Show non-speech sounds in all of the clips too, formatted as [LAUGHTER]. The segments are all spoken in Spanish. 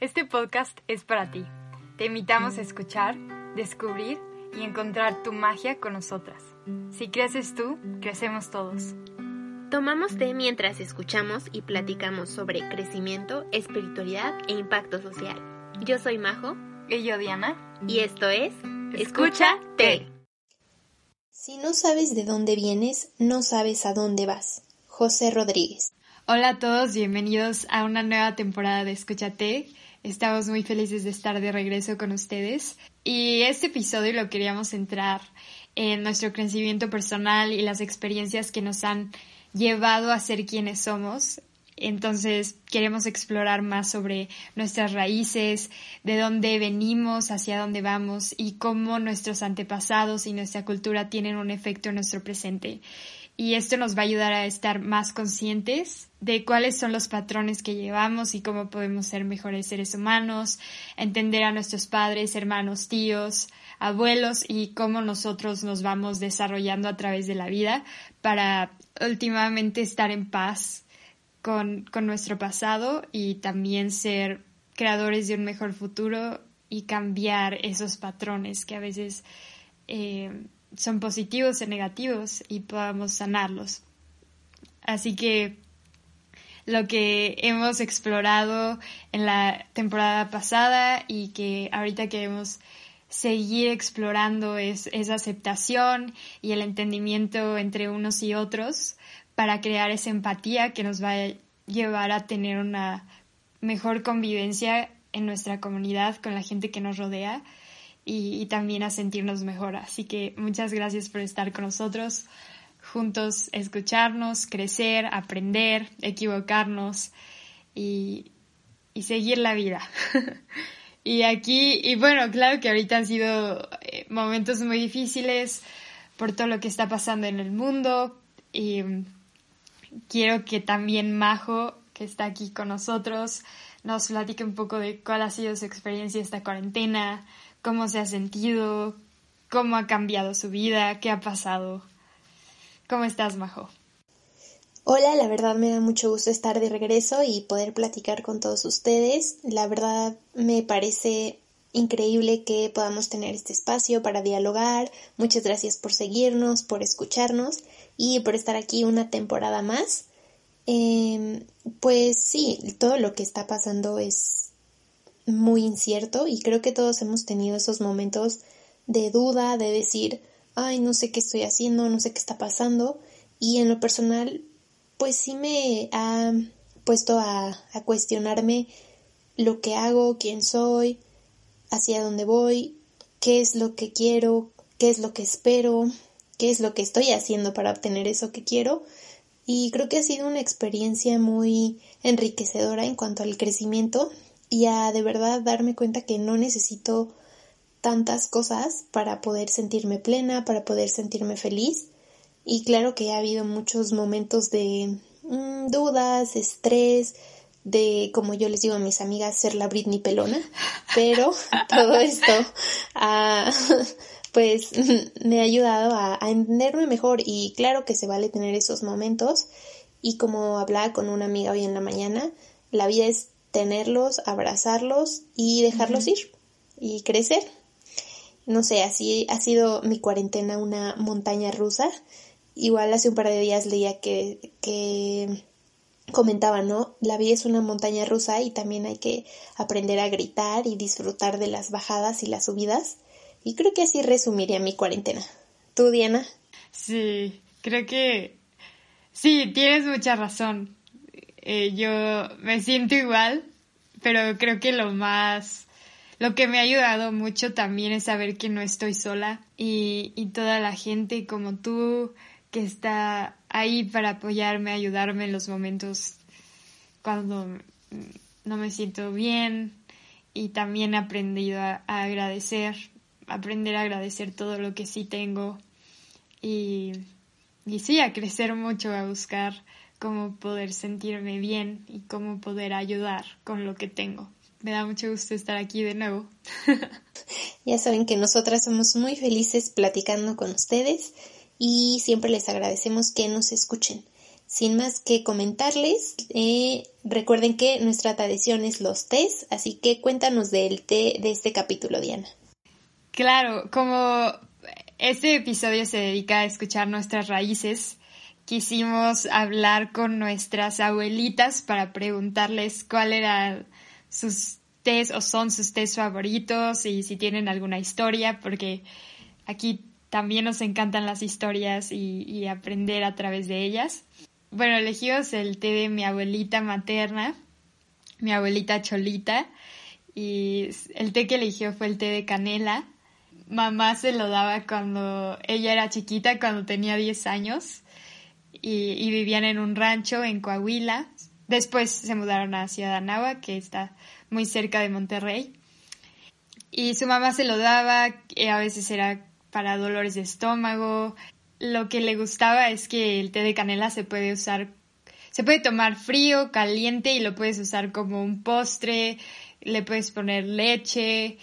Este podcast es para ti. Te invitamos a escuchar, descubrir y encontrar tu magia con nosotras. Si creces tú, crecemos todos. Tomamos té mientras escuchamos y platicamos sobre crecimiento, espiritualidad e impacto social. Yo soy Majo. Y yo Diana. Y esto es Escucha Té. Si no sabes de dónde vienes, no sabes a dónde vas. José Rodríguez. Hola a todos, bienvenidos a una nueva temporada de Escúchate. Estamos muy felices de estar de regreso con ustedes. Y este episodio lo queríamos centrar en nuestro crecimiento personal y las experiencias que nos han llevado a ser quienes somos. Entonces queremos explorar más sobre nuestras raíces, de dónde venimos, hacia dónde vamos y cómo nuestros antepasados y nuestra cultura tienen un efecto en nuestro presente y esto nos va a ayudar a estar más conscientes de cuáles son los patrones que llevamos y cómo podemos ser mejores seres humanos, entender a nuestros padres, hermanos, tíos, abuelos y cómo nosotros nos vamos desarrollando a través de la vida para últimamente estar en paz con, con nuestro pasado y también ser creadores de un mejor futuro y cambiar esos patrones que a veces eh, son positivos o negativos y podamos sanarlos. Así que lo que hemos explorado en la temporada pasada y que ahorita queremos seguir explorando es esa aceptación y el entendimiento entre unos y otros para crear esa empatía que nos va a llevar a tener una mejor convivencia en nuestra comunidad con la gente que nos rodea y, también a sentirnos mejor. Así que muchas gracias por estar con nosotros, juntos escucharnos, crecer, aprender, equivocarnos y, y seguir la vida. [LAUGHS] y aquí, y bueno, claro que ahorita han sido eh, momentos muy difíciles por todo lo que está pasando en el mundo y quiero que también Majo, que está aquí con nosotros, nos platique un poco de cuál ha sido su experiencia esta cuarentena, cómo se ha sentido, cómo ha cambiado su vida, qué ha pasado. ¿Cómo estás, Majo? Hola, la verdad me da mucho gusto estar de regreso y poder platicar con todos ustedes. La verdad me parece increíble que podamos tener este espacio para dialogar. Muchas gracias por seguirnos, por escucharnos y por estar aquí una temporada más. Em, pues sí, todo lo que está pasando es muy incierto y creo que todos hemos tenido esos momentos de duda, de decir, ay, no sé qué estoy haciendo, no sé qué está pasando y en lo personal, pues sí me ha puesto a, cuestionarme lo que hago, quién soy, hacia dónde voy, qué es lo que quiero, qué es lo que espero, qué es lo que estoy haciendo para obtener eso que quiero. Y creo que ha sido una experiencia muy enriquecedora en cuanto al crecimiento y a de verdad darme cuenta que no necesito tantas cosas para poder sentirme plena, para poder sentirme feliz. Y claro que ha habido muchos momentos de mm, dudas, estrés, de, como yo les digo a mis amigas, ser la Britney pelona, pero [LAUGHS] todo esto [LAUGHS] pues [LAUGHS] me ha ayudado a, a, entenderme mejor. Y claro que se vale tener esos momentos. Y como hablaba con una amiga hoy en la mañana, la vida es tenerlos, abrazarlos y dejarlos ir y crecer. No sé, así ha sido mi cuarentena una montaña rusa. Igual hace un par de días leía que, que comentaba, ¿no? La vida es una montaña rusa y también hay que aprender a gritar y disfrutar de las bajadas y las subidas. Y creo que así resumiría mi cuarentena. ¿Tú, Diana? Sí, creo que sí, tienes mucha razón. Eh, yo me siento igual, pero creo que lo más, lo que me ha ayudado mucho también es saber que no estoy sola y, y toda la gente como tú que está ahí para apoyarme, ayudarme en los momentos cuando no me siento bien. Y también he aprendido a, agradecer, aprender a agradecer todo lo que sí tengo y, y sí, a crecer mucho, a buscar cómo poder sentirme bien y cómo poder ayudar con lo que tengo. Me da mucho gusto estar aquí de nuevo. [LAUGHS] ya saben que nosotras somos muy felices platicando con ustedes y siempre les agradecemos que nos escuchen. sin más que comentarles, eh, recuerden que nuestra tradición es los tés, así que cuéntanos del té de este capítulo, Diana. Claro, como este episodio se dedica a escuchar nuestras raíces, quisimos hablar con nuestras abuelitas para preguntarles cuál eran sus tés o son sus tés favoritos y si tienen alguna historia, porque aquí también nos encantan las historias y, y aprender a través de ellas. Bueno, elegimos el té de mi abuelita materna, mi abuelita Cholita, y el té que eligió fue el té de canela. Mamá se lo daba cuando ella era chiquita, cuando tenía 10 años, y, vivían en un rancho en Coahuila. Después se mudaron a Ciudad Anáhuac, que está muy cerca de Monterrey. Y su mamá se lo daba, y a veces era para dolores de estómago, lo que le gustaba es que el té de canela se puede usar, se puede tomar frío, caliente y lo puedes usar como un postre, le puedes poner leche.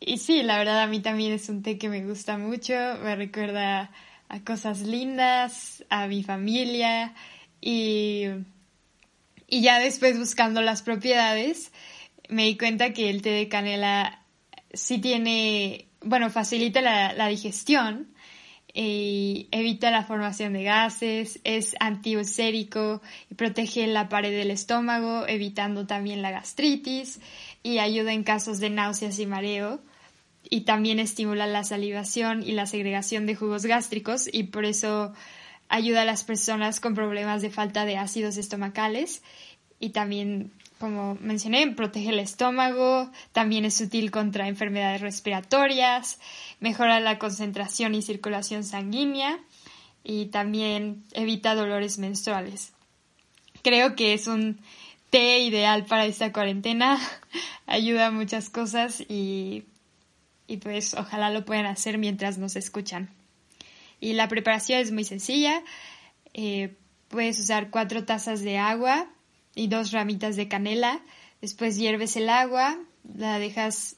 Y sí, la verdad a mí también es un té que me gusta mucho, me recuerda a cosas lindas, a mi familia y, y ya después buscando las propiedades me di cuenta que el té de canela sí tiene, bueno, facilita la, la digestión y evita la formación de gases, es antiulcérico y protege la pared del estómago, evitando también la gastritis y ayuda en casos de náuseas y mareo y también estimula la salivación y la segregación de jugos gástricos y por eso ayuda a las personas con problemas de falta de ácidos estomacales y también como mencioné, protege el estómago, también es útil contra enfermedades respiratorias, mejora la concentración y circulación sanguínea y también evita dolores menstruales. Creo que es un té ideal para esta cuarentena, [LAUGHS] ayuda a muchas cosas y, y pues ojalá lo puedan hacer mientras nos escuchan. Y la preparación es muy sencilla, eh, puedes usar cuatro tazas de agua y dos ramitas de canela, después hierves el agua, la dejas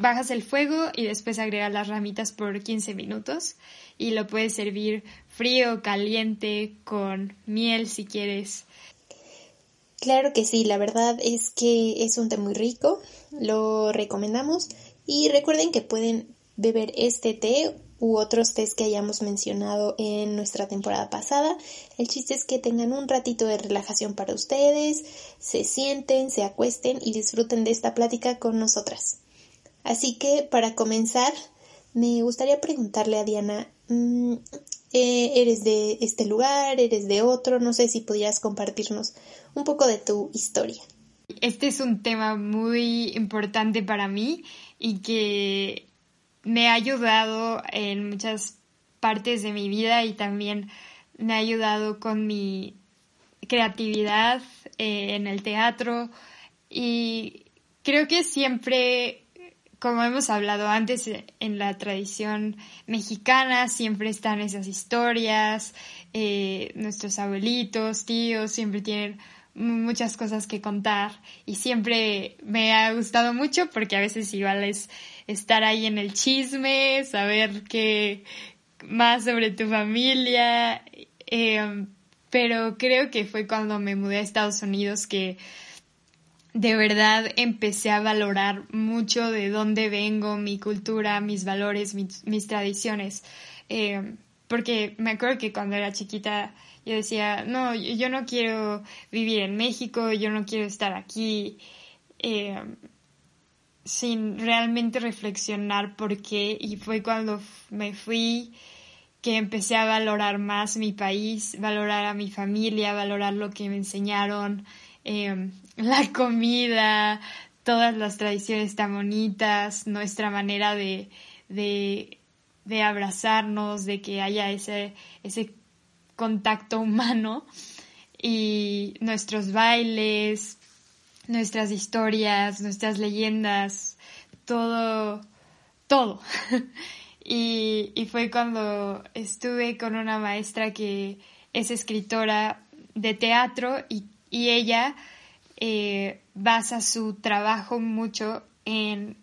bajas el fuego y después agregas las ramitas por 15 minutos. Y lo puedes servir frío, caliente, con miel si quieres. Claro que sí, la verdad es que es un té muy rico, lo recomendamos y recuerden que pueden beber este té u otros tés que hayamos mencionado en nuestra temporada pasada. El chiste es que tengan un ratito de relajación para ustedes, se sienten, se acuesten y disfruten de esta plática con nosotras. Así que para comenzar, me gustaría preguntarle a Diana, mm, eh, ¿eres de este lugar? ¿Eres de otro? No sé si pudieras compartirnos un poco de tu historia. Este es un tema muy importante para mí y que me ha ayudado en muchas partes de mi vida y también me ha ayudado con mi creatividad eh, en el teatro. Y creo que siempre como hemos hablado antes, en la tradición mexicana siempre están esas historias, eh, nuestros abuelitos, tíos, siempre tienen muchas cosas que contar y siempre me ha gustado mucho porque a veces igual es estar ahí en el chisme, saber qué más sobre tu familia, eh, pero creo que fue cuando me mudé a Estados Unidos que de verdad empecé a valorar mucho de dónde vengo, mi cultura, mis valores, mis, tradiciones. Eh, porque me acuerdo que cuando era chiquita yo decía, no, yo no quiero vivir en México, yo no quiero estar aquí, eh, sin realmente reflexionar por qué. Y fue cuando me fui que empecé a valorar más mi país, valorar a mi familia, valorar lo que me enseñaron, Em, [LAUGHS] la comida, todas las tradiciones tan bonitas, nuestra manera de, de, de abrazarnos, de que haya ese, ese contacto humano y nuestros bailes, nuestras historias, nuestras leyendas, todo, todo. [LAUGHS] y, y fue cuando estuve con una maestra que es escritora de teatro y y ella eh, basa su trabajo mucho en,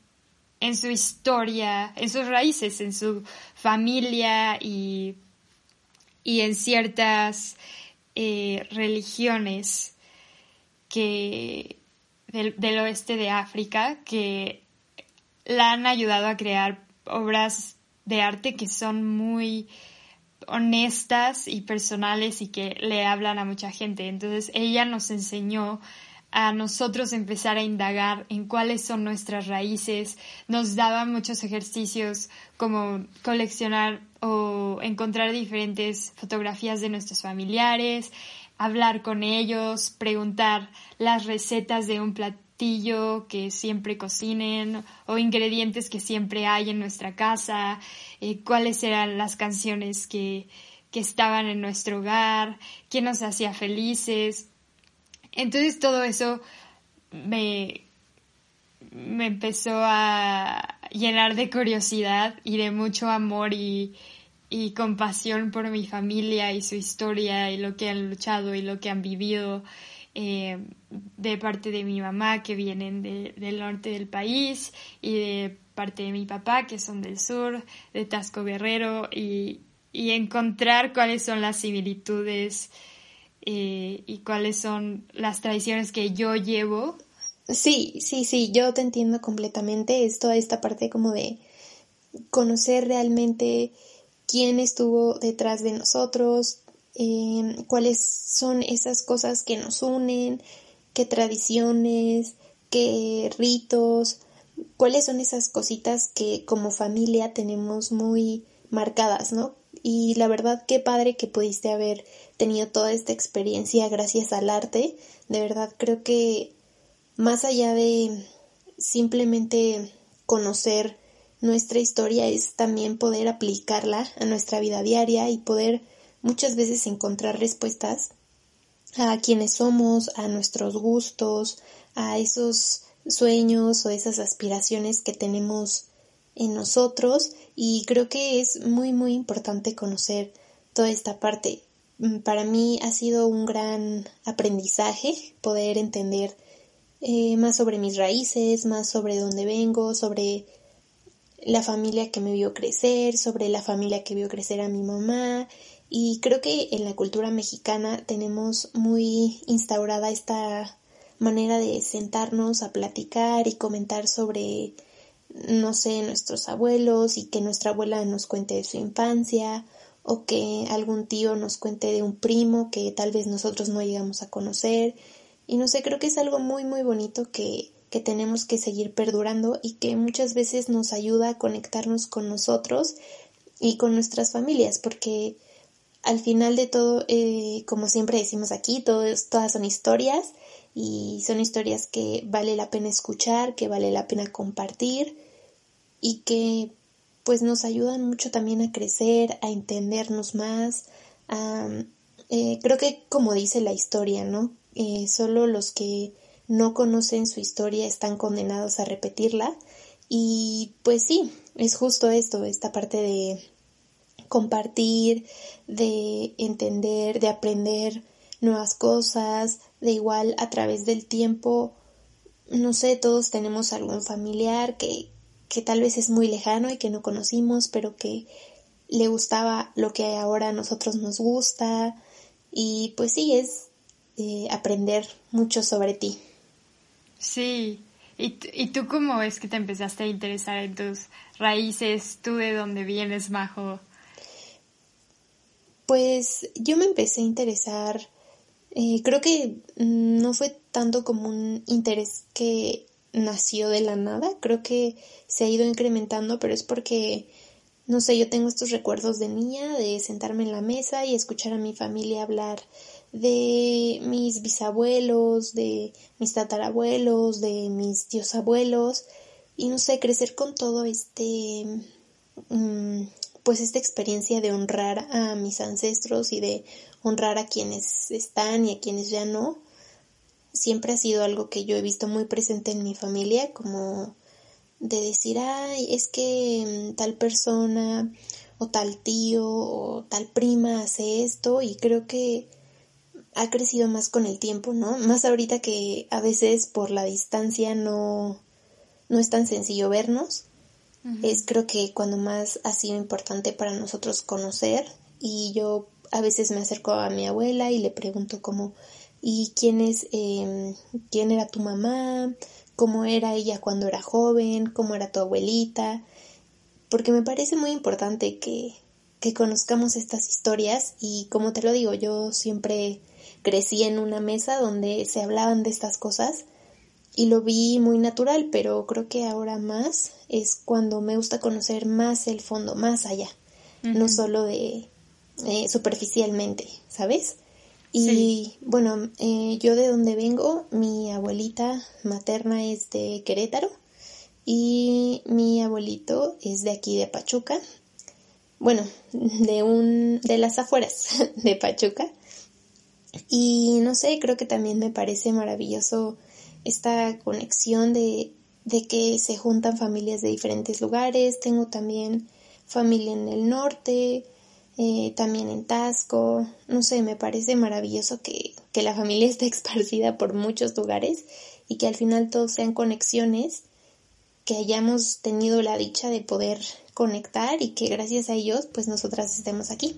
en su historia, en sus raíces, en su familia y, y en ciertas eh, religiones que del, del, oeste de África que la han ayudado a crear obras de arte que son muy honestas y personales y que le hablan a mucha gente. Entonces ella nos enseñó a nosotros empezar a indagar en cuáles son nuestras raíces, nos daba muchos ejercicios como coleccionar o encontrar diferentes fotografías de nuestros familiares, hablar con ellos, preguntar las recetas de un platillo que siempre cocinen o ingredientes que siempre hay en nuestra casa, eh, cuáles eran las canciones que, que estaban en nuestro hogar, qué nos hacía felices, entonces todo eso me, me empezó a llenar de curiosidad y de mucho amor y, y compasión por mi familia y su historia y lo que han luchado y lo que han vivido eh, de parte de mi mamá que vienen del norte del país y de parte de mi papá que son del sur, de Tasco Guerrero y, y encontrar cuáles son las similitudes eh, y cuáles son las tradiciones que yo llevo. Sí, sí, sí, yo te entiendo completamente. Es toda esta parte como de conocer realmente quién estuvo detrás de nosotros, em, cuáles son esas cosas que nos unen, qué tradiciones, qué ritos, cuáles son esas cositas que como familia tenemos muy marcadas, ¿no? Y la verdad, qué padre que pudiste haber tenido toda esta experiencia gracias al arte. De verdad, creo que más allá de simplemente conocer nuestra historia es también poder aplicarla a nuestra vida diaria y poder muchas veces encontrar respuestas a quienes somos, a nuestros gustos, a esos sueños o esas aspiraciones que tenemos en nosotros y creo que es muy muy importante conocer toda esta parte. Mm, para mí ha sido un gran aprendizaje poder entender eh, más sobre mis raíces, más sobre dónde vengo, sobre la familia que me vio crecer, sobre la familia que vio crecer a mi mamá y creo que en la cultura mexicana tenemos muy instaurada esta manera de sentarnos a platicar y comentar sobre no sé, nuestros abuelos y que nuestra abuela nos cuente de su infancia o que algún tío nos cuente de un primo que tal vez nosotros no llegamos a conocer. Y no sé, creo que es algo muy muy bonito que, que tenemos que seguir perdurando y que muchas veces nos ayuda a conectarnos con nosotros y con nuestras familias, porque al final de todo, eh, como siempre decimos aquí, todas son historias y son historias que vale la pena escuchar, que vale la pena compartir y que pues nos ayudan mucho también a crecer, a entendernos más, eh, creo que como dice la historia, ¿no? Eh, solo los que no conocen su historia están condenados a repetirla y pues sí, es justo esto, esta parte de compartir, de entender, de aprender nuevas cosas, de igual a través del tiempo, no sé, todos tenemos algún familiar que, que tal vez es muy lejano y que no conocimos, pero que le gustaba lo que ahora a nosotros nos gusta. Y pues sí, es eh, aprender mucho sobre ti. Sí. ¿Y, ¿Y tú cómo es que te empezaste a interesar en tus raíces? ¿Tú de dónde vienes, Majo? Pues yo me empecé a interesar, eh, creo que no fue tanto como un interés que nació de la nada, creo que se ha ido incrementando, pero es porque, no sé, yo tengo estos recuerdos de niña, de sentarme en la mesa y escuchar a mi familia hablar de mis bisabuelos, de mis tatarabuelos, de mis tíos abuelos, y no sé, crecer con todo este, mm, pues esta experiencia de honrar a mis ancestros y de honrar a quienes están y a quienes ya no, siempre ha sido algo que yo he visto muy presente en mi familia, como de decir, ay, es que mm, tal persona o tal tío o tal prima hace esto y creo que ha crecido más con el tiempo, ¿no? Más ahorita que a veces por la distancia no, no es tan sencillo vernos. Es creo que cuando más ha sido importante para nosotros conocer y yo a veces me acerco a mi abuela y le pregunto cómo, ¿y quién es, em, quién era tu mamá? ¿Cómo era ella cuando era joven? ¿Cómo era tu abuelita? Porque me parece muy importante que, que conozcamos estas historias y como te lo digo, yo siempre crecí en una mesa donde se hablaban de estas cosas y lo vi muy natural, pero creo que ahora más es cuando me gusta conocer más el fondo, más allá, no solo de eh, superficialmente, ¿sabes? Y bueno, eh, yo de donde vengo, mi abuelita materna es de Querétaro y mi abuelito es de aquí de Pachuca. Bueno, [LAUGHS] de un de las afueras [LAUGHS] de Pachuca. Y no sé, creo que también me parece maravilloso esta conexión de, de que se juntan familias de diferentes lugares. Tengo también familia en el norte, eh, también en Tasco. No sé, me parece maravilloso que, que la familia [LAUGHS] esté esparcida por muchos lugares y que al final todos sean conexiones, que hayamos tenido la dicha de poder conectar y que gracias a ellos pues nosotras estemos aquí.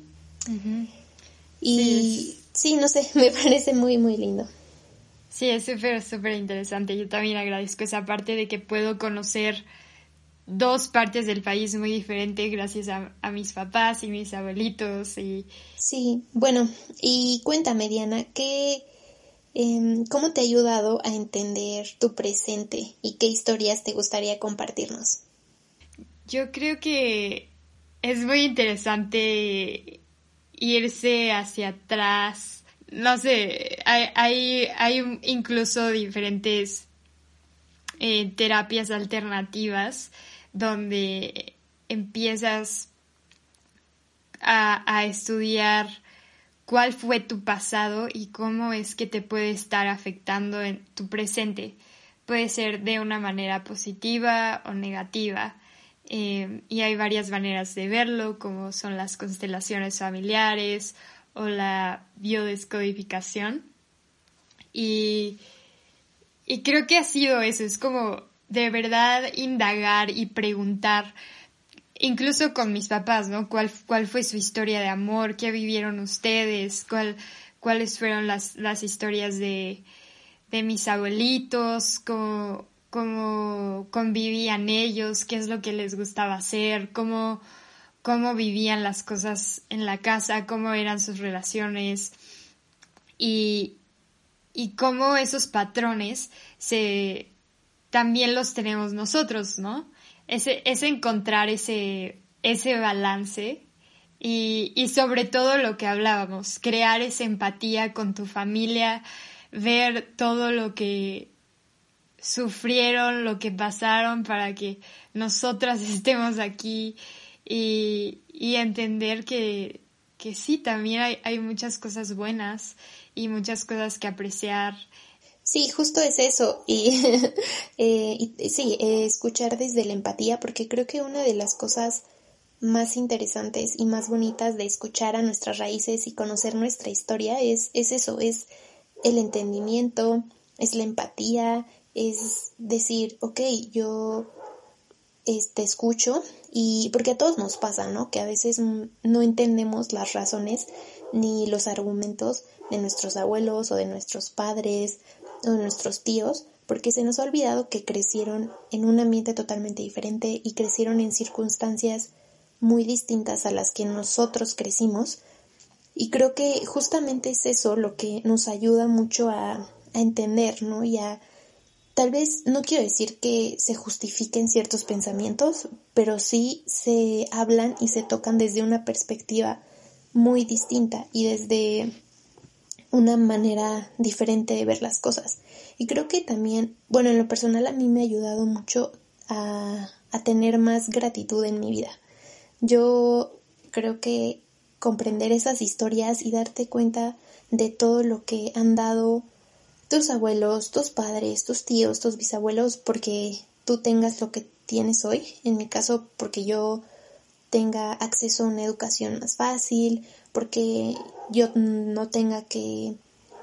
Y sí, no sé, [LAUGHS] me parece muy, muy lindo. Sí, es súper, súper interesante. Yo también agradezco esa parte de que puedo conocer dos partes del país muy diferentes gracias a, mis papás y mis abuelitos. Y... Sí, bueno, y cuéntame, Diana, ¿qué, em, ¿cómo te ha ayudado a entender tu presente y qué historias te gustaría compartirnos? Yo creo que es muy interesante irse hacia atrás no sé, hay, hay, incluso diferentes eh, terapias alternativas donde empiezas a, a, estudiar cuál fue tu pasado y cómo es que te puede estar afectando en tu presente. Puede ser de una manera positiva o negativa. Eh, y hay varias maneras de verlo, como son las constelaciones familiares o la biodescodificación. Y, y creo que ha sido eso, es como de verdad indagar y preguntar, incluso con mis papás, ¿no? ¿Cuál, cuál fue su historia de amor? ¿Qué vivieron ustedes? ¿Cuál, ¿Cuáles fueron las, las historias de, de mis abuelitos? ¿Cómo, ¿Cómo convivían ellos? ¿Qué es lo que les gustaba hacer? ¿Cómo cómo vivían las cosas en la casa, cómo eran sus relaciones y, y cómo esos patrones se también los tenemos nosotros, ¿no? Ese, es encontrar ese, ese balance y, y sobre todo lo que hablábamos, crear esa empatía con tu familia, ver todo lo que sufrieron, lo que pasaron para que nosotras [LAUGHS] estemos aquí y, y entender que, que sí, también hay, hay muchas cosas buenas y muchas cosas que apreciar. Sí, justo es eso. Y, [LAUGHS] eh, y sí, eh, escuchar desde la empatía, porque creo que una de las cosas más interesantes y más bonitas de escuchar a nuestras raíces y conocer nuestra historia es, es eso, es el entendimiento, es la empatía, es decir, ok, yo este, escucho y porque a todos nos pasa, ¿no? Que a veces no entendemos las razones ni los argumentos de nuestros abuelos o de nuestros padres o nuestros tíos, porque se nos ha olvidado que crecieron en un ambiente totalmente diferente y crecieron en circunstancias muy distintas a las que nosotros crecimos. Y creo que justamente es eso lo que nos ayuda mucho a, a entender, ¿no? Y a Tal vez no quiero decir que se justifiquen ciertos pensamientos, pero sí se hablan y se tocan desde una perspectiva muy distinta y desde una manera diferente de ver las cosas. Y creo que también, bueno, en lo personal a mí me ha ayudado mucho a, a tener más gratitud en mi vida. Yo creo que comprender esas historias y darte cuenta de todo lo que han dado tus abuelos, tus padres, tus tíos, tus bisabuelos, porque tú tengas lo que tienes hoy. En mi caso, porque yo tenga acceso a una educación más fácil, porque yo no tenga que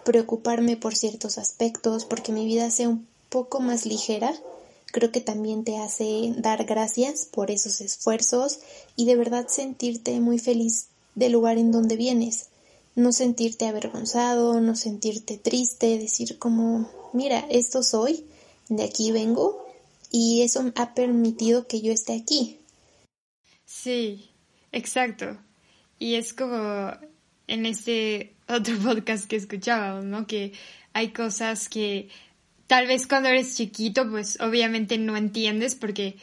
preocuparme por ciertos aspectos, porque mi vida sea un poco más ligera, creo que también te hace dar gracias por esos esfuerzos y de verdad sentirte muy feliz del lugar en donde vienes. no sentirte avergonzado, no sentirte triste, decir como, mira, esto soy, de aquí vengo y eso ha permitido que yo esté aquí. Sí, exacto. Y es como en este otro [LAUGHS] podcast que escuchábamos, ¿no? Que hay cosas que tal vez cuando eres chiquito, pues obviamente no entiendes porque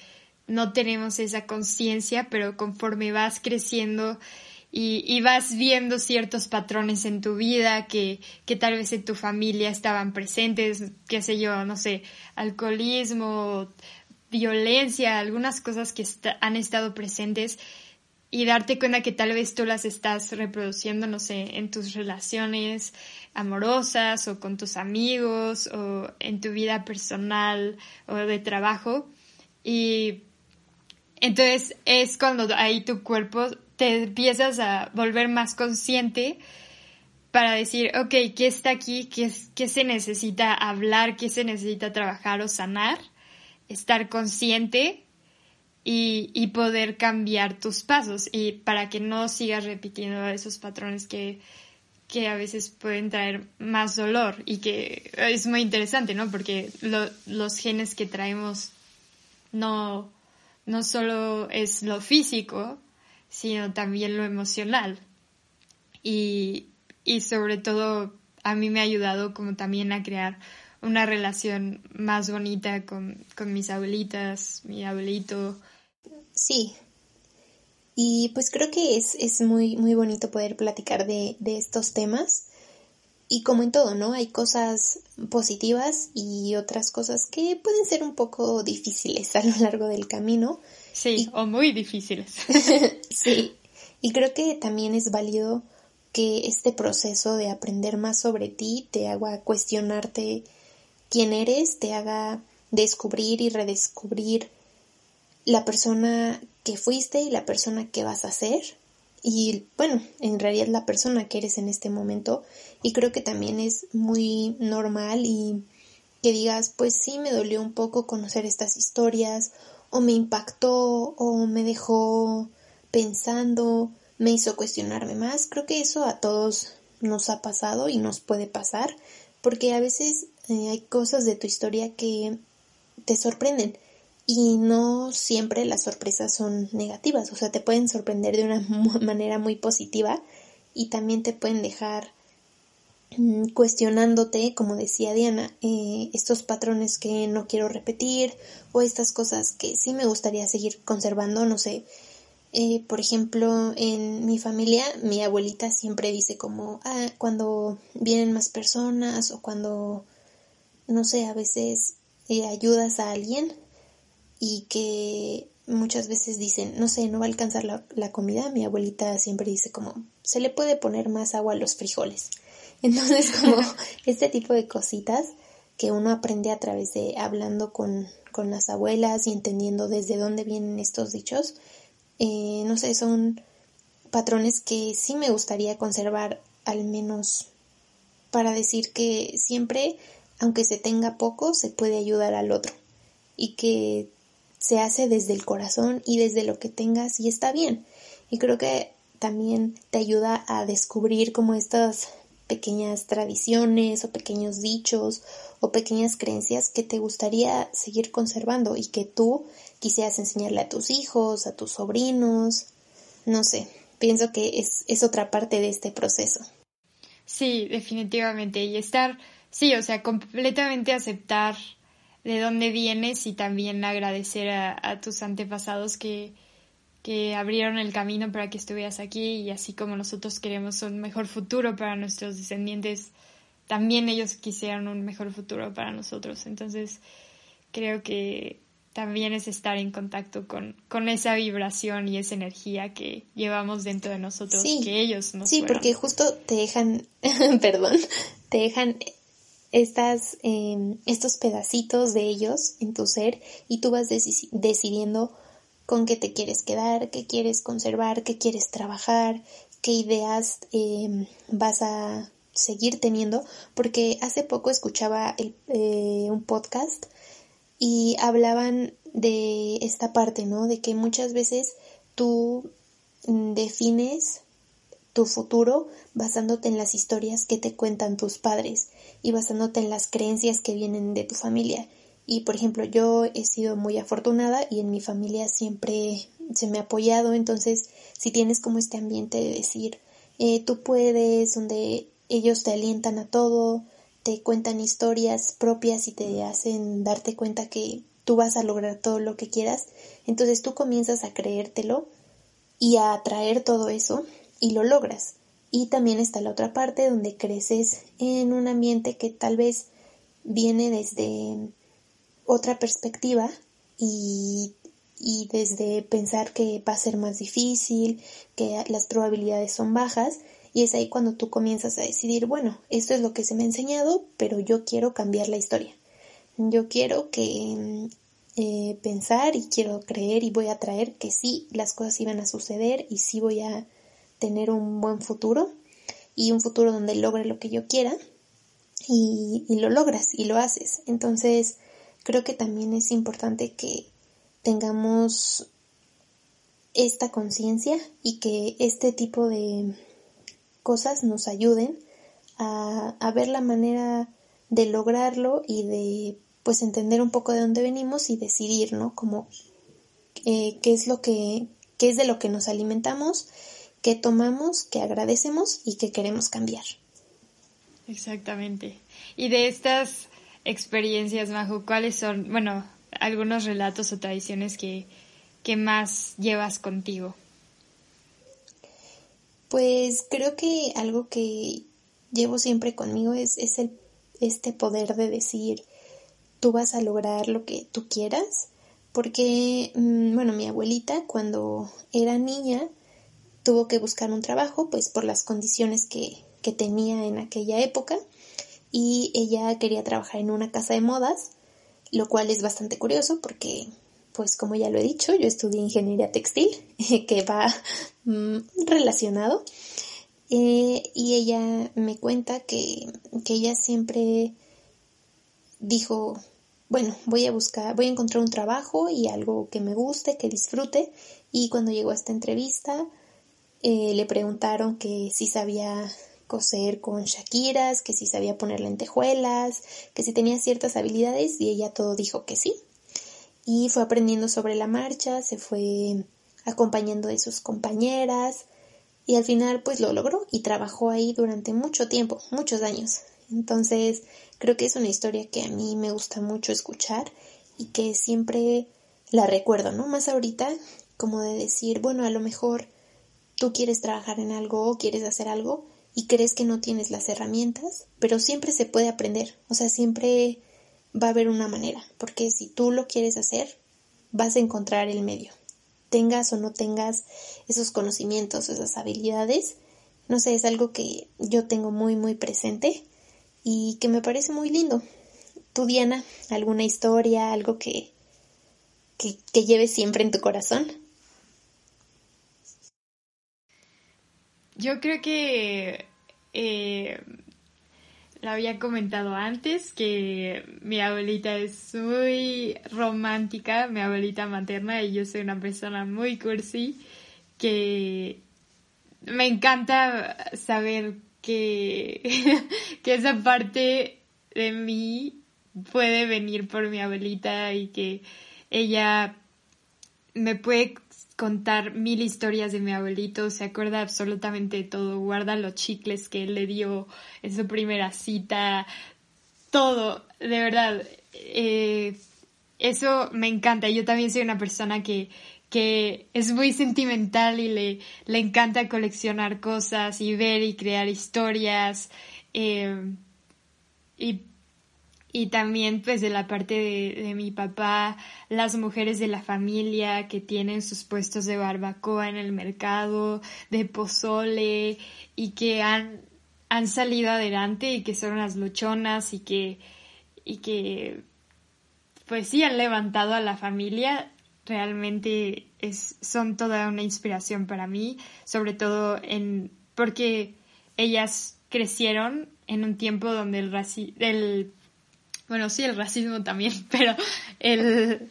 no tenemos esa conciencia, pero conforme vas creciendo y, vas viendo ciertos patrones en tu vida que, que tal vez en tu familia estaban presentes, qué sé yo, no sé, alcoholismo, violencia, algunas cosas que han estado presentes y darte cuenta que tal vez tú las estás reproduciendo, no sé, en tus relaciones amorosas o con tus amigos o en tu vida personal o de trabajo. Y entonces es cuando ahí tu cuerpo te empiezas a volver más consciente para decir, ok, ¿qué está aquí? ¿Qué, qué se necesita hablar? ¿Qué se necesita trabajar o sanar? Estar consciente y, y, poder cambiar tus pasos y para que no sigas repitiendo esos patrones que, que a veces pueden traer más dolor y que es muy interesante, ¿no? Porque los genes que traemos no, no solo es lo físico, sino también lo emocional. Y, y sobre todo a mí me ha ayudado como también a crear una relación más bonita con, con mis abuelitas, mi abuelito. Sí. Y pues creo que es, es muy, muy bonito poder platicar de, de estos temas. Y como en todo, ¿no? Hay cosas positivas y otras cosas que pueden ser un poco difíciles [LAUGHS] a lo largo del camino. Sí, o muy difíciles. [LAUGHS] sí, y creo que también es válido que este proceso de aprender más sobre ti te haga cuestionarte quién eres, te haga descubrir y redescubrir la persona que fuiste y la persona que vas a ser. Y bueno, en realidad la persona que eres en este momento. Y creo que también es muy normal y que digas, pues sí, me dolió un poco conocer estas historias o me impactó o me dejó pensando, me hizo cuestionarme más. Creo que eso a todos nos ha pasado y nos puede pasar porque a veces eh, hay cosas de tu historia que te sorprenden y no siempre las sorpresas son negativas, o sea, te pueden sorprender de una [LAUGHS] manera muy positiva y también te pueden dejar Mm, cuestionándote, como decía Diana, eh, estos patrones que no quiero repetir o estas cosas que sí me gustaría seguir conservando, no sé. Eh, por ejemplo, en mi familia, mi abuelita siempre dice como, ah, cuando vienen más personas o cuando, no sé, a veces eh, ayudas a alguien y que muchas veces dicen, no sé, no va a alcanzar la, la comida, mi abuelita siempre dice como, se le puede poner más agua a los frijoles. [LAUGHS] Entonces, como [LAUGHS] este tipo de cositas que uno aprende a través de hablando con, con las abuelas y entendiendo desde dónde vienen estos dichos, eh, no sé, son patrones que sí me gustaría conservar al menos para decir que siempre, aunque se tenga poco, se puede ayudar al otro y que se hace desde el corazón y desde lo que tengas y está bien. Y creo que también te ayuda a descubrir como estas pequeñas tradiciones o pequeños dichos o pequeñas creencias que te gustaría seguir conservando y que tú quisieras enseñarle a tus hijos, a tus sobrinos, no sé, pienso que es, es otra parte de este proceso. Sí, definitivamente, y estar, sí, o sea, completamente aceptar de dónde vienes y también agradecer a, a tus antepasados que, que abrieron el camino para que estuvieras aquí y así como nosotros queremos un mejor futuro para nuestros descendientes, también ellos quisieran un mejor futuro para nosotros. Entonces, creo que también es estar en contacto con, con esa vibración y esa energía que llevamos dentro de nosotros, que ellos nos Sí, porque justo te dejan, [LAUGHS] perdón, te dejan estas, em, estos pedacitos de ellos en tu ser y tú vas decidiendo con qué te quieres quedar, qué quieres conservar, qué quieres trabajar, qué ideas em, vas a seguir teniendo, porque hace poco escuchaba eh, un podcast y hablaban de esta parte, ¿no? De que muchas veces tú defines tu futuro basándote en las historias que te cuentan tus padres y basándote en las creencias que vienen de tu familia. Y por ejemplo, yo he sido muy afortunada y en mi familia siempre se me ha apoyado, entonces si tienes como este ambiente de decir, eh, tú puedes, donde ellos te alientan a todo, te cuentan historias propias y te hacen darte cuenta que tú vas a lograr todo lo que quieras, entonces tú comienzas a creértelo y a atraer todo eso y lo logras. Y también está la otra parte donde creces en un ambiente que tal vez viene desde otra perspectiva y, y desde pensar que va a ser más difícil, que las probabilidades son bajas, y es ahí cuando tú comienzas a decidir, bueno, esto es lo que se me ha enseñado, pero yo quiero cambiar la historia. Yo quiero que eh, pensar y quiero creer y voy a traer que sí, las cosas iban a suceder y sí voy a tener un buen futuro y un futuro donde logre lo que yo quiera y, lo logras y lo haces. Entonces, creo que también es importante que tengamos esta conciencia y que este tipo de cosas nos ayuden a, a, ver la manera de lograrlo y de pues entender un poco de dónde venimos y decidir, ¿no? Como eh, qué es lo que, qué es de lo que nos alimentamos, qué tomamos, qué agradecemos y qué queremos cambiar. Exactamente. Y de estas experiencias, Majo, ¿cuáles son, bueno, algunos relatos o tradiciones que, que más llevas contigo? Pues creo que algo que llevo siempre conmigo es, es el, este poder de decir, tú vas a lograr lo que tú quieras, porque, mm, bueno, mi abuelita cuando era niña tuvo que buscar un trabajo, pues por las condiciones que, que tenía en aquella época, y ella quería trabajar en una casa de modas, lo cual es bastante curioso porque, pues como ya lo he dicho, yo estudié ingeniería textil, [LAUGHS] que va mm, relacionado, eh, y ella me cuenta que, que ella siempre dijo, bueno, voy a buscar, voy a encontrar un trabajo y algo que me guste, que disfrute. Y cuando llegó a esta entrevista, eh, le preguntaron que si sabía coser con Shakiras, que si sabía poner lentejuelas, que si tenía ciertas habilidades y ella todo dijo que sí. Y fue aprendiendo sobre la marcha, se fue acompañando de sus compañeras y al final pues lo logró y trabajó ahí durante mucho tiempo, muchos años. Entonces, Creo que es una historia que a mí me gusta mucho escuchar y que siempre la recuerdo, ¿no? Más ahorita, como de decir, bueno, a lo mejor tú quieres trabajar en algo o quieres hacer algo y crees que no tienes las herramientas, pero siempre se puede aprender, o sea, siempre va a haber una manera, porque si tú lo quieres hacer, vas a encontrar el medio. Tengas o no tengas esos conocimientos, esas habilidades, no sé, es algo que yo tengo muy, muy presente y que me parece muy lindo. ¿Tú, Diana, alguna historia, algo que, que, lleves siempre en tu corazón? Yo creo que eh, lo había comentado antes, que mi abuelita es muy romántica, mi abuelita materna, y yo soy una persona muy cursi, que me encanta saber que, [LAUGHS] que esa parte de mí puede venir por mi abuelita y que ella me puede contar mil historias de mi abuelito, se acuerda absolutamente de todo, guarda los chicles que él le dio en su primera cita, todo, de verdad. Eh, eso me encanta. Yo también soy una persona que que es muy sentimental y le, le encanta coleccionar cosas y ver y crear historias. Eh, y, y, también pues de la parte de, mi papá, las mujeres de la familia que tienen sus puestos de barbacoa en el mercado, de pozole y que han, han salido adelante y que son unas luchonas y que, y que pues sí han levantado a la familia. Realmente es, son toda una inspiración para mí, sobre todo en, porque ellas crecieron en un tiempo donde el racismo, el, bueno, sí, el racismo también, [LAUGHS] pero el,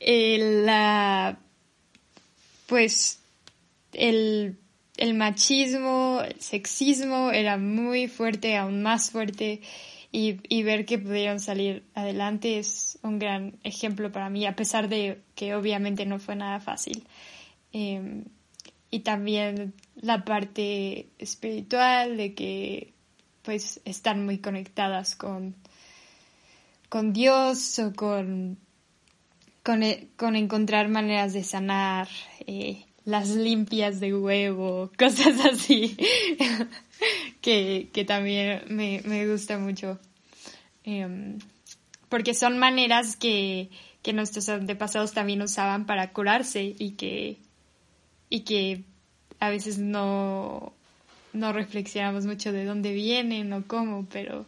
el la, pues, el el machismo, el sexismo era muy fuerte, aún más fuerte, y, y, ver que pudieron salir adelante es un gran ejemplo para mí, a pesar de que obviamente no fue nada fácil. Em, y también la parte espiritual de que pues están muy conectadas con, con Dios o con, con, e, con encontrar maneras de sanar, eh, las limpias de huevo, [LAUGHS] cosas así, que, que, también me, me, gusta mucho. Em, porque son maneras que, que nuestros antepasados también usaban para curarse y que, y que a veces no, no reflexionamos mucho de dónde vienen o cómo, pero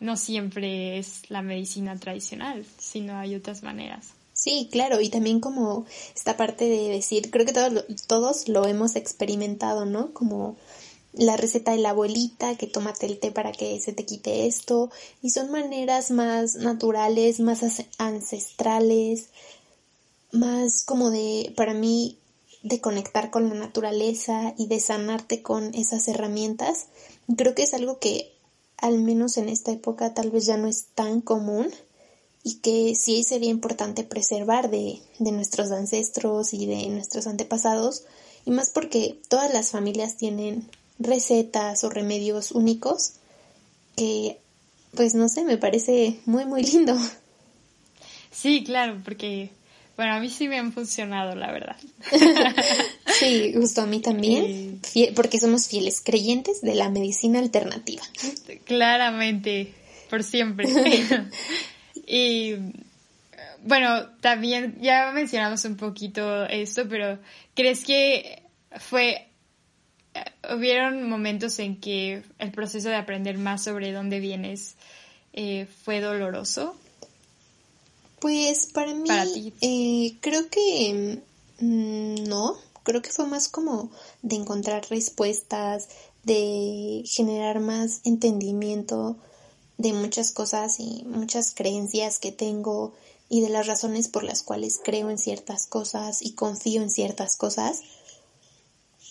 no siempre es la medicina tradicional, sino hay otras maneras. Sí, claro, y también como esta parte de decir, creo que todos, todos lo hemos experimentado, ¿no? Como la receta de la abuelita, que tómate el té para que se te quite esto, y son maneras más naturales, más ancestrales, más como de, para mí, de conectar con la naturaleza y de sanarte con esas herramientas. Creo que es algo que al menos en esta época tal vez ya no es tan común y que sí sería importante preservar de, de nuestros ancestros y de nuestros antepasados y más porque todas las familias tienen recetas o remedios únicos que pues no sé, me parece muy muy lindo. Sí, claro, porque bueno, a mí sí me han funcionado, la verdad. [LAUGHS] sí, justo a mí también, porque somos fieles creyentes de la medicina alternativa. Claramente, por siempre. [LAUGHS] y bueno, también ya mencionamos un poquito esto, pero ¿crees que fue hubieron momentos en que el proceso de aprender más sobre dónde vienes eh, fue doloroso? Pues para mí, eh, creo que mm, no, creo que fue más como de encontrar respuestas, de generar más entendimiento de muchas cosas y muchas creencias que tengo y de las razones por las cuales creo en ciertas cosas y confío en ciertas cosas.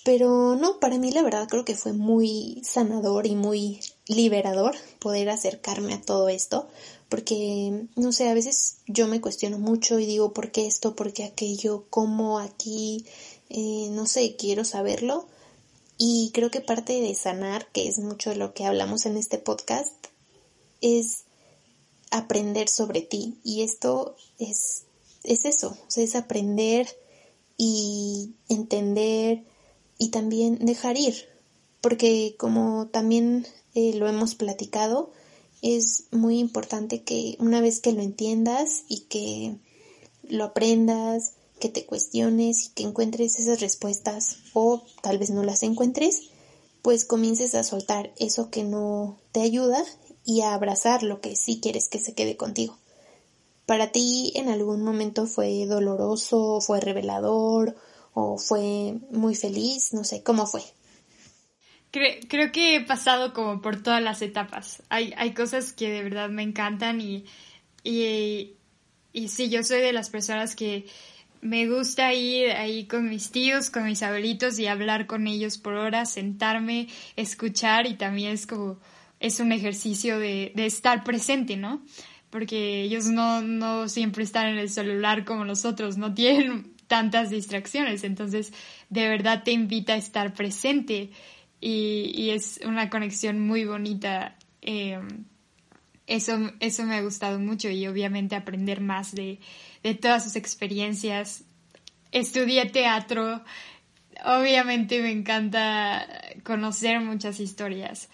Pero no, para mí la verdad creo que fue muy sanador y muy liberador poder acercarme a todo esto, porque, no sé, a veces yo me cuestiono mucho y digo, ¿por qué esto? ¿Por qué aquello? ¿Cómo aquí? Eh, no sé, quiero saberlo. Y creo que parte de sanar, que es mucho de lo que hablamos en este podcast, es aprender sobre ti. Y esto es, es eso, o sea, es aprender y entender y también dejar ir. Porque como también eh, lo hemos platicado, es muy importante que una vez que lo entiendas y que lo aprendas, que te cuestiones y que encuentres esas respuestas o tal vez no las encuentres, pues comiences a soltar eso que no te ayuda y a abrazar lo que sí quieres que se quede contigo. ¿Para ti en algún momento fue doloroso, fue revelador o fue muy feliz? No sé, ¿cómo fue? Creo, que he pasado como por todas las etapas. Hay, hay cosas que de verdad me encantan y, y, y sí, yo soy de las personas que me gusta ir ahí con mis tíos, con mis abuelitos y hablar con ellos por horas, sentarme, escuchar y también es como, es un ejercicio de, de estar presente, ¿no? Porque ellos no, no siempre están en el celular como nosotros, no tienen tantas distracciones, entonces de verdad te invita a estar presente y, es una conexión muy bonita. Em, eso, eso me ha gustado mucho y obviamente aprender más de, de todas sus experiencias. Estudié teatro, obviamente me encanta conocer muchas historias,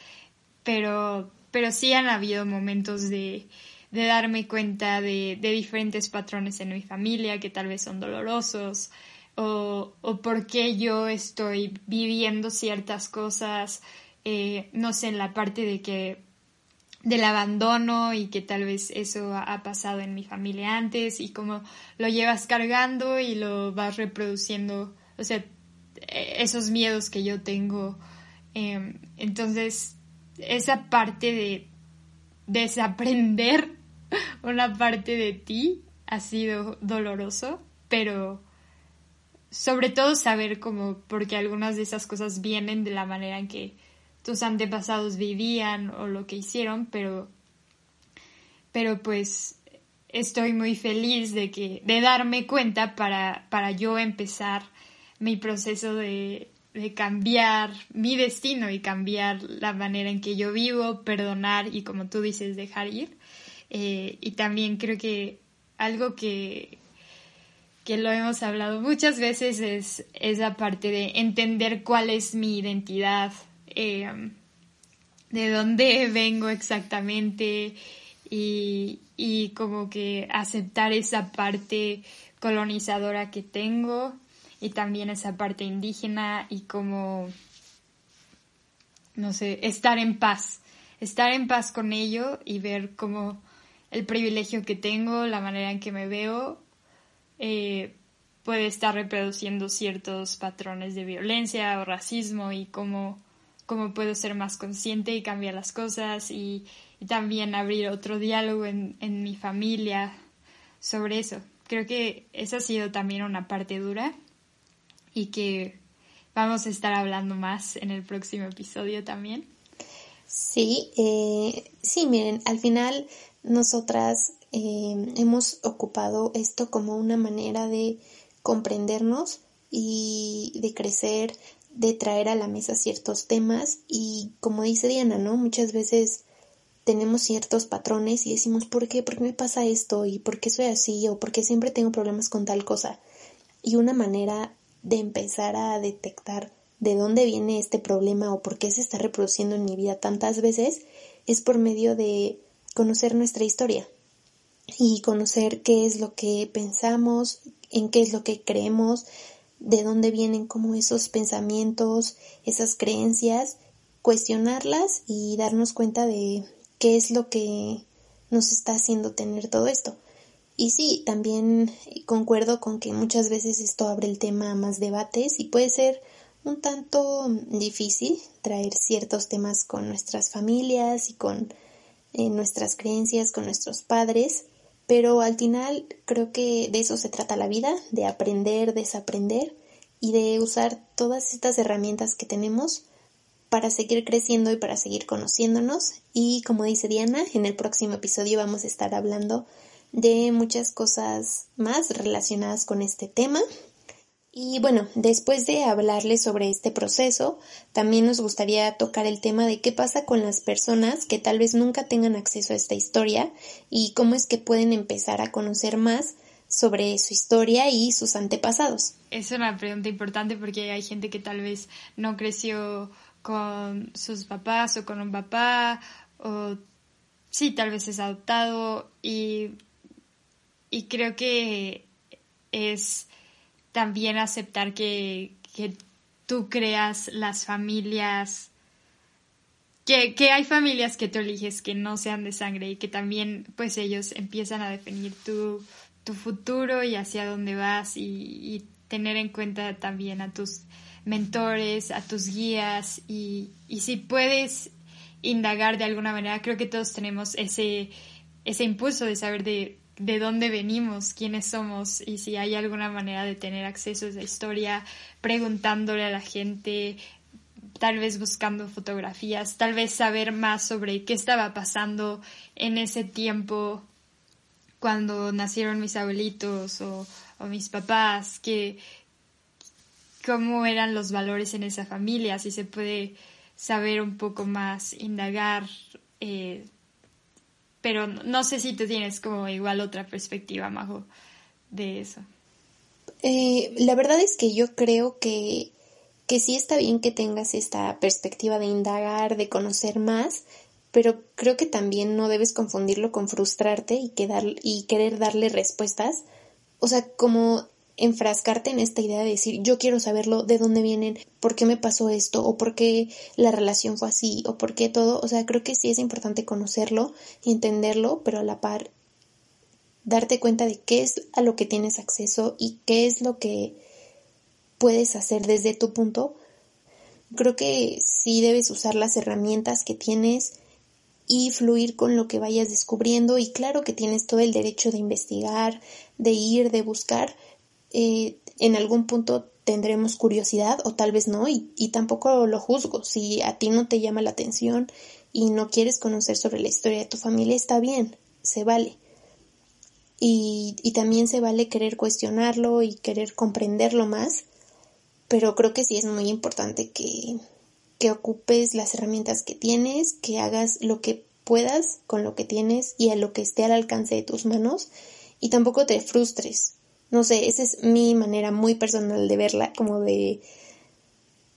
pero, pero sí han habido momentos de, de darme cuenta de, de diferentes patrones en mi familia que tal vez son dolorosos, o, o por qué yo estoy viviendo ciertas cosas, eh, no sé, en la parte de que del abandono y que tal vez eso ha pasado en mi familia antes y cómo lo llevas cargando y lo vas reproduciendo, o sea, e, esos miedos que yo tengo. Em, entonces, esa parte de desaprender [LAUGHS] una parte de ti ha sido doloroso, pero sobre todo saber cómo, porque algunas de esas cosas vienen de la manera en que tus antepasados vivían o lo que hicieron, pero, pero pues estoy muy feliz de que, de darme cuenta para, para yo empezar mi proceso de, de cambiar mi destino y cambiar la manera en que yo vivo, perdonar y como tú dices, dejar ir. Eh, y también creo que algo que, que lo hemos hablado muchas veces es esa parte de entender cuál es mi identidad, eh, de dónde vengo exactamente y, y como que aceptar esa parte colonizadora que tengo y también esa parte indígena y como, no sé, estar en paz, estar en paz con ello y ver como el privilegio que tengo, la manera en que me veo, eh, puede estar reproduciendo ciertos patrones de violencia o racismo y cómo, cómo puedo ser más consciente y cambiar las cosas y, y también abrir otro diálogo en, en mi familia sobre eso. Creo que esa ha sido también una parte dura y que vamos a estar hablando más en el próximo episodio también. Sí, eh, sí, miren, al final nosotras eh, hemos ocupado esto como una manera de comprendernos y de crecer, de traer a la mesa ciertos temas y como dice Diana, ¿no? Muchas veces tenemos ciertos patrones y decimos, ¿por qué? ¿Por qué me pasa esto? ¿Y por qué soy así? ¿O por qué siempre tengo problemas con tal cosa? Y una manera de empezar a detectar de dónde viene este problema o por qué se está reproduciendo en mi vida tantas veces es por medio de conocer nuestra historia y conocer qué es lo que pensamos, en qué es lo que creemos, de dónde vienen como esos pensamientos, esas creencias, cuestionarlas y darnos cuenta de qué es lo que nos está haciendo tener todo esto. Y sí, también concuerdo con que muchas veces esto abre el tema a más debates y puede ser un tanto difícil traer ciertos temas con nuestras familias y con eh, nuestras creencias, con nuestros padres, pero al final creo que de eso se trata la vida, de aprender, desaprender y de usar todas estas herramientas que tenemos para seguir creciendo y para seguir conociéndonos. Y como dice Diana, en el próximo episodio vamos a estar hablando de muchas cosas más relacionadas con este tema. Y bueno, después de hablarles sobre este proceso, también nos gustaría tocar el tema de qué pasa con las personas que tal vez nunca tengan acceso a esta historia y cómo es que pueden empezar a conocer más sobre su historia y sus antepasados. Es una pregunta importante porque hay gente que tal vez no creció con sus papás o con un papá o sí, tal vez es adoptado y, y creo que es también aceptar que, tú creas las familias, que, que, hay familias que tú eliges que no sean de sangre y que también pues ellos empiezan a definir tu, tu futuro y hacia dónde vas y, tener en cuenta también a tus mentores, a tus guías y, y si puedes indagar de alguna manera, creo que todos tenemos ese, ese impulso de saber de de dónde venimos, quiénes somos y si hay alguna manera de tener acceso a esa historia, preguntándole a la gente, tal vez buscando fotografías, tal vez saber más sobre qué estaba pasando en ese tiempo cuando nacieron mis abuelitos o, mis papás, que cómo eran los valores en esa familia, si se puede saber un poco más, indagar eh, pero no sé si tú tienes como igual otra perspectiva, Majo, de eso. Eh, la verdad es que yo creo que, que sí está bien que tengas esta perspectiva de indagar, de conocer más, pero creo que también no debes confundirlo con frustrarte y, y querer darle respuestas. O sea, como enfrascarte en esta idea de decir yo quiero saberlo, de dónde vienen, por qué me pasó esto, o por qué la relación fue así, o por qué todo. O sea, creo que sí es importante conocerlo y entenderlo, pero a la par darte cuenta de qué es a lo que tienes acceso y qué es lo que puedes hacer desde tu punto. Creo que sí debes usar las herramientas que tienes y fluir con lo que vayas descubriendo y claro que tienes todo el derecho de investigar, de ir, de buscar, eh, en algún punto tendremos curiosidad o tal vez no y, y tampoco lo juzgo. Si a ti no te llama la atención y no quieres conocer sobre la historia de tu familia, está bien, se vale. Y, y también se vale querer cuestionarlo y querer comprenderlo más, pero creo que sí es muy importante que, que ocupes las herramientas que tienes, que hagas lo que puedas con lo que tienes y a lo que esté al alcance de tus manos y tampoco te frustres. No sé, esa es mi manera muy personal de verla, como de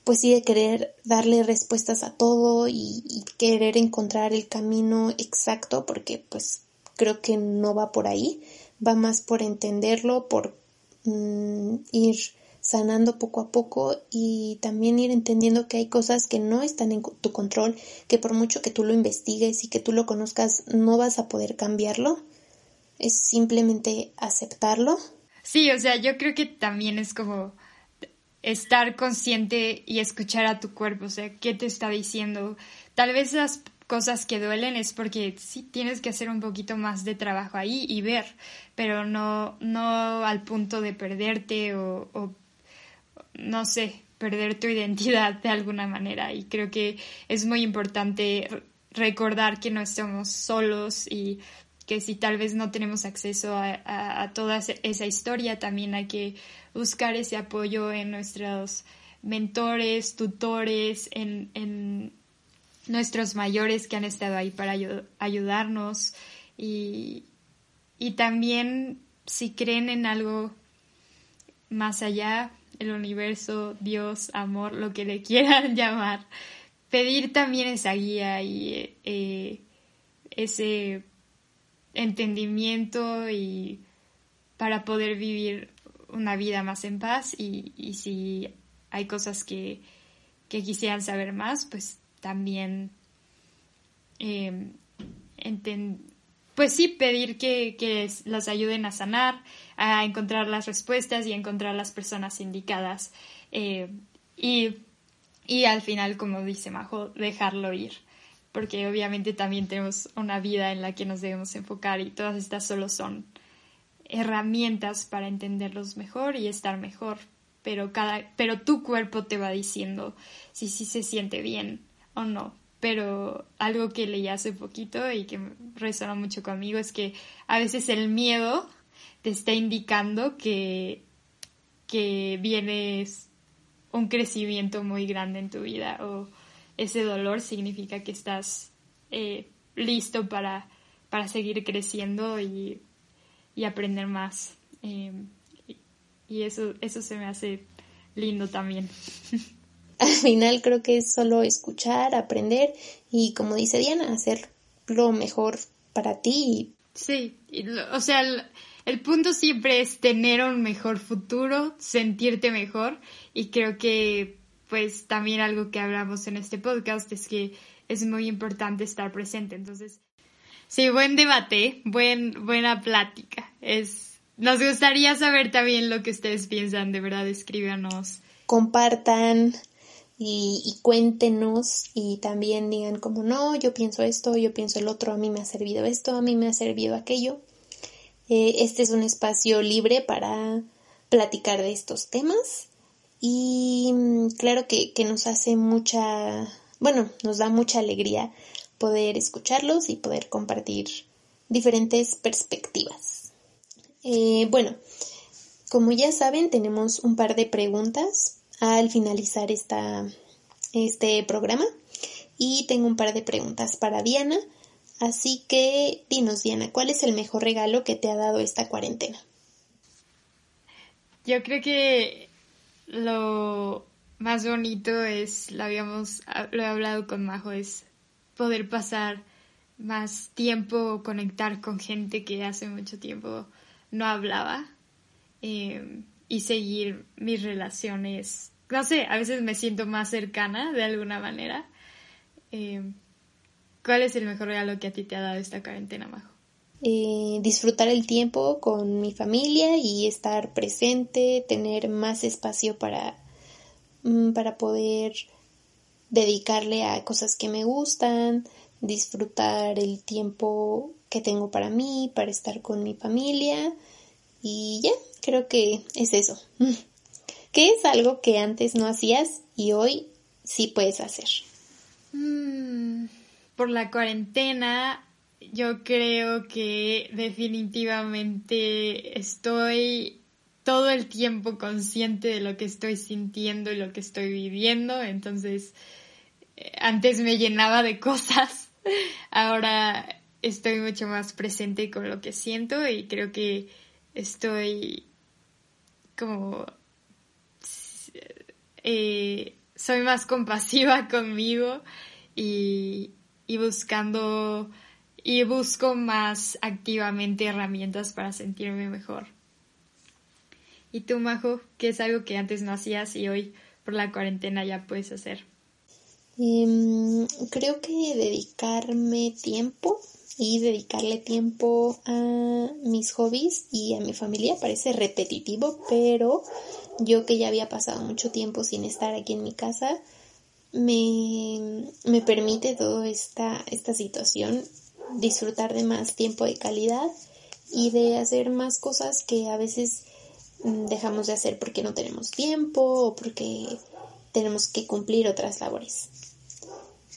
pues sí de querer darle respuestas a todo y, querer encontrar el camino exacto porque pues creo que no va por ahí, va más por entenderlo, por mm, ir sanando poco a poco y también ir entendiendo que hay cosas que no están en tu control, que por mucho que tú lo investigues y que tú lo conozcas no vas a poder cambiarlo, es simplemente aceptarlo. Sí, o sea, yo creo que también es como estar consciente y escuchar a tu cuerpo, o sea, qué te está diciendo. Tal vez las cosas que duelen es porque sí tienes que hacer un poquito más de trabajo ahí y ver, pero no, no al punto de perderte o, o no sé, perder tu [LAUGHS] identidad de alguna manera. Y creo que es muy importante recordar que no estamos solos y que si tal vez no tenemos acceso a, toda esa historia, también hay que buscar ese apoyo en nuestros mentores, tutores, en, nuestros mayores que han estado ahí para ayudarnos. Y, y también si creen en algo más allá, el universo, Dios, amor, lo que le [LAUGHS] quieran llamar, pedir también esa guía y eh, ese entendimiento y para poder vivir una vida más en paz y, y si hay cosas que, que, quisieran saber más, pues también eh, pues sí, pedir que, que las ayuden a sanar, a encontrar las respuestas y encontrar las personas indicadas. Eh, y, y al final, como dice Majo, dejarlo ir porque obviamente también tenemos una vida en la que nos debemos enfocar y todas estas solo son herramientas para entenderlos mejor y estar mejor, pero cada pero tu cuerpo te va diciendo si sí se siente bien o no. Pero algo que leí hace poquito y que resuena mucho conmigo es que a veces el miedo te está indicando que que viene un crecimiento muy grande en tu vida o ese dolor significa que estás eh, listo para, para seguir creciendo y, aprender más. Eh, y eso, eso se me hace lindo también. [LAUGHS] Al final creo que es solo escuchar, aprender y como dice Diana, hacer lo mejor para ti. Sí, o sea, el punto siempre es tener un mejor futuro, sentirte mejor y creo que pues también algo que hablamos en este podcast es que es muy importante estar presente. Entonces, sí, buen debate, buen, buena plática. Es, nos gustaría saber también lo que ustedes piensan, de verdad, escríbanos. Compartan y, cuéntenos y también digan como no, yo pienso esto, yo pienso el otro, a mí me ha servido esto, a mí me ha servido aquello. Eh, este es un espacio libre para platicar de estos temas y mm, claro que, nos hace mucha, bueno, nos da mucha alegría poder escucharlos y poder compartir diferentes perspectivas. Eh, bueno, como ya saben, tenemos un par de preguntas al finalizar esta, este programa y tengo un par de preguntas para Diana. Así que dinos, Diana, ¿cuál es el mejor regalo que te ha dado esta cuarentena? Yo creo que lo más bonito es, lo habíamos, lo he hablado con Majo, es poder pasar más tiempo, conectar con gente que hace mucho tiempo no hablaba em, y seguir mis relaciones. No sé, a veces me siento más cercana de alguna manera. Em, ¿Cuál es el mejor regalo que a ti te ha dado esta cuarentena, Majo? Eh, disfrutar el tiempo con mi familia y estar presente, tener más espacio para, mm, para poder dedicarle a cosas que me gustan, disfrutar el tiempo que tengo para mí, para estar con mi familia Y ya, creo que es eso. [LAUGHS] ¿Qué es algo que antes no hacías y hoy sí puedes hacer? Mm, por la cuarentena, yo creo que definitivamente estoy todo el tiempo consciente de lo que estoy sintiendo y lo que estoy viviendo. Entonces, eh, antes me llenaba de [LAUGHS] cosas. Ahora estoy mucho más presente con lo que siento y creo que estoy como eh, soy más compasiva [LAUGHS] conmigo y, y buscando y busco más activamente herramientas para sentirme mejor. ¿Y tú, Majo, qué es algo que antes no hacías y hoy por la cuarentena ya puedes hacer? Em, creo que dedicarme tiempo y dedicarle tiempo a mis hobbies y a mi familia parece repetitivo, pero yo que ya había pasado mucho tiempo sin estar aquí en mi casa, me, me permite toda esta, esta situación disfrutar de más tiempo de calidad y de hacer más cosas que a veces mm, dejamos de hacer porque no tenemos tiempo o porque tenemos que cumplir otras labores.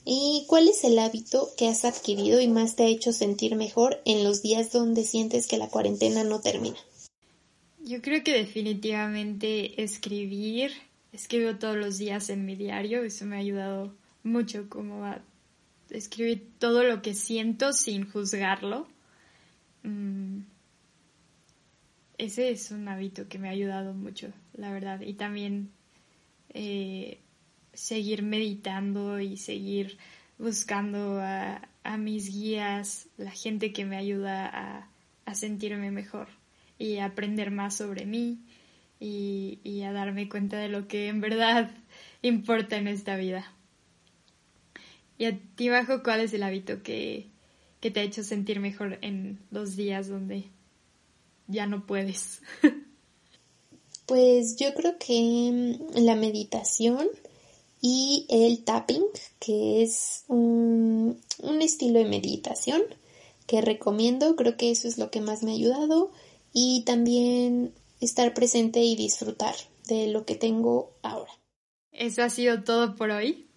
¿Y cuál es el hábito que has adquirido y más te ha hecho sentir mejor en los días donde sientes que la cuarentena no termina? Yo creo que definitivamente escribir, escribo todos los días en mi diario, eso me ha ayudado mucho como a escribir todo lo que siento sin juzgarlo. Mm, ese es un hábito que me ha ayudado mucho, la verdad. Y también eh, seguir meditando y seguir buscando a, mis guías, la gente que me ayuda a, sentirme mejor y a aprender más sobre mí y, y a darme cuenta de lo que en verdad [LAUGHS] importa en esta vida. ¿Y a ti, Bajo, cuál es el hábito que, que te ha hecho sentir mejor en los días donde ya no puedes? [LAUGHS] pues yo creo que la meditación y el tapping, que es un, estilo de meditación que recomiendo, creo que eso es lo que más me ha ayudado y también estar presente y disfrutar de lo que tengo ahora. Eso ha sido todo por hoy,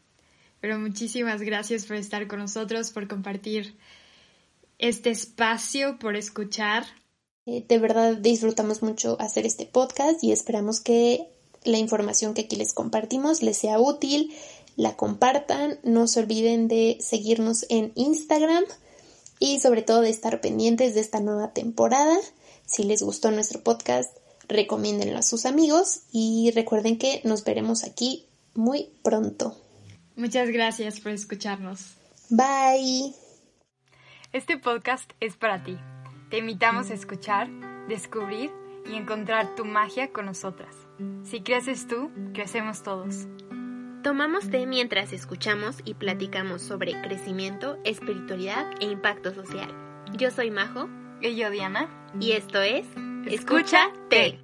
pero muchísimas gracias por estar con nosotros, por compartir este espacio, por escuchar. Eh, de verdad disfrutamos mucho hacer este podcast y esperamos que la información que aquí les compartimos les sea útil, la compartan, no se olviden de seguirnos en Instagram y sobre todo de estar pendientes de esta nueva temporada. Si les gustó nuestro podcast, recomiéndenlo a sus amigos y recuerden que nos veremos aquí muy pronto. Muchas gracias por escucharnos. Bye. Este podcast es para ti. Te invitamos a escuchar, descubrir y encontrar tu magia con nosotras. Si creces tú, crecemos todos. Tomamos té mientras escuchamos y platicamos sobre crecimiento, espiritualidad e impacto social. Yo soy Majo. Y yo Diana. Y esto es Escucha Té.